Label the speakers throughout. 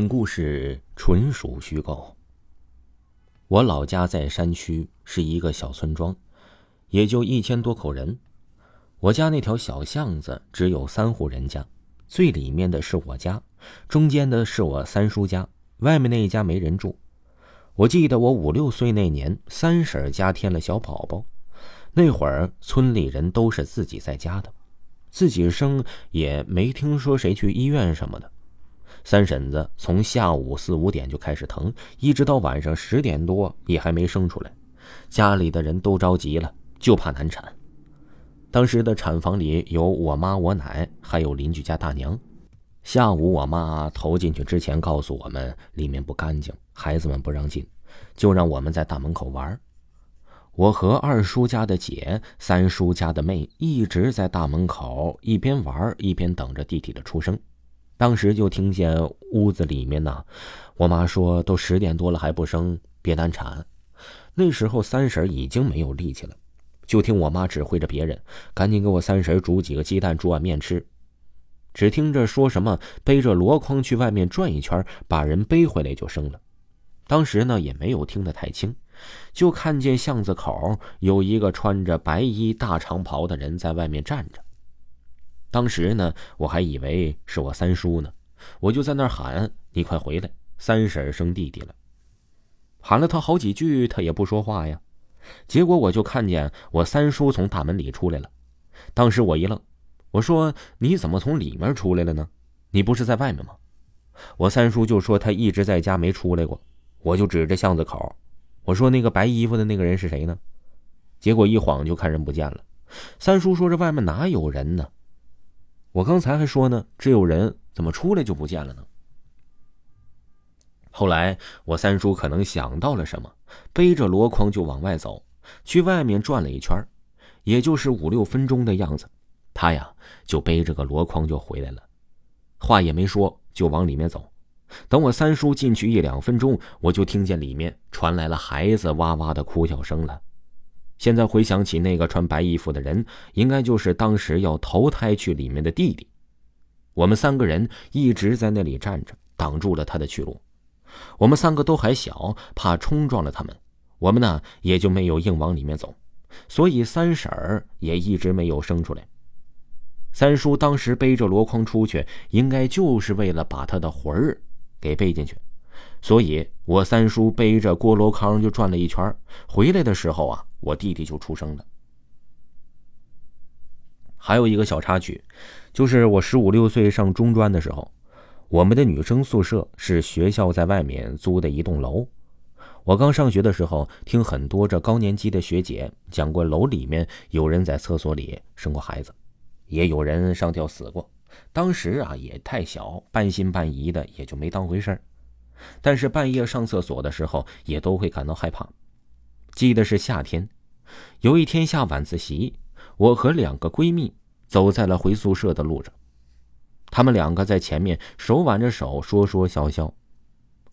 Speaker 1: 本故事纯属虚构。我老家在山区，是一个小村庄，也就一千多口人。我家那条小巷子只有三户人家，最里面的是我家，中间的是我三叔家，外面那一家没人住。我记得我五六岁那年，三婶家添了小宝宝，那会儿村里人都是自己在家的，自己生也没听说谁去医院什么的。三婶子从下午四五点就开始疼，一直到晚上十点多也还没生出来，家里的人都着急了，就怕难产。当时的产房里有我妈、我奶，还有邻居家大娘。下午我妈投进去之前告诉我们，里面不干净，孩子们不让进，就让我们在大门口玩。我和二叔家的姐、三叔家的妹一直在大门口一边玩一边等着弟弟的出生。当时就听见屋子里面呢，我妈说：“都十点多了还不生，别难产。”那时候三婶已经没有力气了，就听我妈指挥着别人，赶紧给我三婶煮几个鸡蛋，煮碗面吃。只听着说什么背着箩筐去外面转一圈，把人背回来就生了。当时呢也没有听得太清，就看见巷子口有一个穿着白衣大长袍的人在外面站着。当时呢，我还以为是我三叔呢，我就在那儿喊：“你快回来，三婶生弟弟了。”喊了他好几句，他也不说话呀。结果我就看见我三叔从大门里出来了。当时我一愣，我说：“你怎么从里面出来了呢？你不是在外面吗？”我三叔就说：“他一直在家没出来过。”我就指着巷子口，我说：“那个白衣服的那个人是谁呢？”结果一晃就看人不见了。三叔说：“这外面哪有人呢？”我刚才还说呢，这有人怎么出来就不见了呢？后来我三叔可能想到了什么，背着箩筐就往外走，去外面转了一圈，也就是五六分钟的样子，他呀就背着个箩筐就回来了，话也没说就往里面走。等我三叔进去一两分钟，我就听见里面传来了孩子哇哇的哭叫声了。现在回想起那个穿白衣服的人，应该就是当时要投胎去里面的弟弟。我们三个人一直在那里站着，挡住了他的去路。我们三个都还小，怕冲撞了他们，我们呢也就没有硬往里面走。所以三婶儿也一直没有生出来。三叔当时背着箩筐出去，应该就是为了把他的魂儿给背进去。所以我三叔背着锅箩筐就转了一圈，回来的时候啊。我弟弟就出生了。还有一个小插曲，就是我十五六岁上中专的时候，我们的女生宿舍是学校在外面租的一栋楼。我刚上学的时候，听很多这高年级的学姐讲过，楼里面有人在厕所里生过孩子，也有人上吊死过。当时啊也太小，半信半疑的，也就没当回事儿。但是半夜上厕所的时候，也都会感到害怕。记得是夏天，有一天下晚自习，我和两个闺蜜走在了回宿舍的路上。她们两个在前面手挽着手，说说笑笑，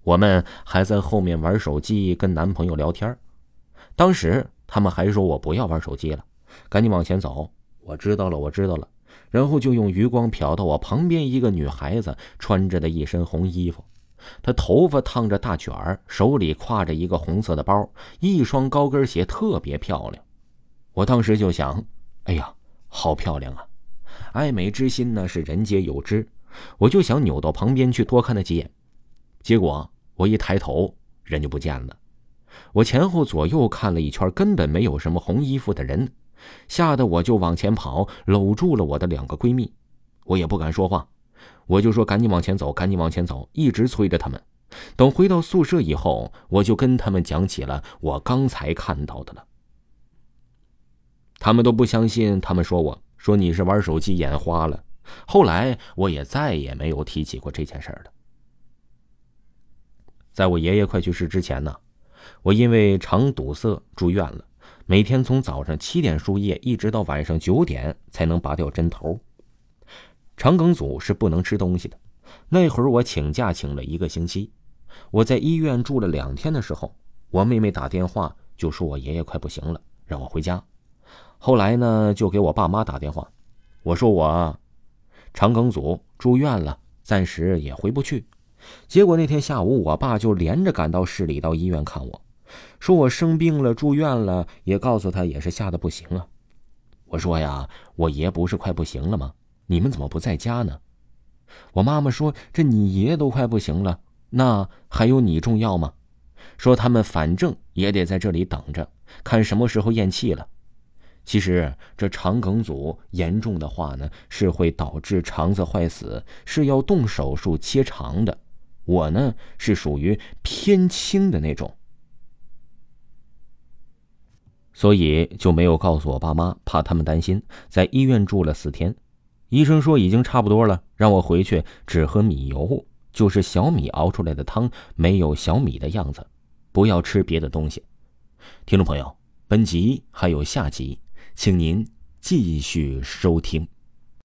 Speaker 1: 我们还在后面玩手机，跟男朋友聊天。当时他们还说我不要玩手机了，赶紧往前走。我知道了，我知道了。然后就用余光瞟到我旁边一个女孩子穿着的一身红衣服。他头发烫着大卷儿，手里挎着一个红色的包，一双高跟鞋特别漂亮。我当时就想，哎呀，好漂亮啊！爱美之心呢是人皆有之，我就想扭到旁边去多看她几眼。结果我一抬头，人就不见了。我前后左右看了一圈，根本没有什么红衣服的人，吓得我就往前跑，搂住了我的两个闺蜜，我也不敢说话。我就说赶紧往前走，赶紧往前走，一直催着他们。等回到宿舍以后，我就跟他们讲起了我刚才看到的了。他们都不相信，他们说我说你是玩手机眼花了。后来我也再也没有提起过这件事了。在我爷爷快去世之前呢，我因为肠堵塞住院了，每天从早上七点输液一直到晚上九点才能拔掉针头。肠梗阻是不能吃东西的，那会儿我请假请了一个星期。我在医院住了两天的时候，我妹妹打电话就说我爷爷快不行了，让我回家。后来呢，就给我爸妈打电话，我说我肠梗阻住院了，暂时也回不去。结果那天下午，我爸就连着赶到市里到医院看我，说我生病了住院了，也告诉他也是吓得不行了。我说呀，我爷不是快不行了吗？你们怎么不在家呢？我妈妈说，这你爷都快不行了，那还有你重要吗？说他们反正也得在这里等着，看什么时候咽气了。其实这肠梗阻严重的话呢，是会导致肠子坏死，是要动手术切肠的。我呢是属于偏轻的那种，所以就没有告诉我爸妈，怕他们担心。在医院住了四天，医生说已经差不多了，让我回去只喝米油，就是小米熬出来的汤，没有小米的样子，不要吃别的东西。听众朋友，本集还有下集。请您继续收听。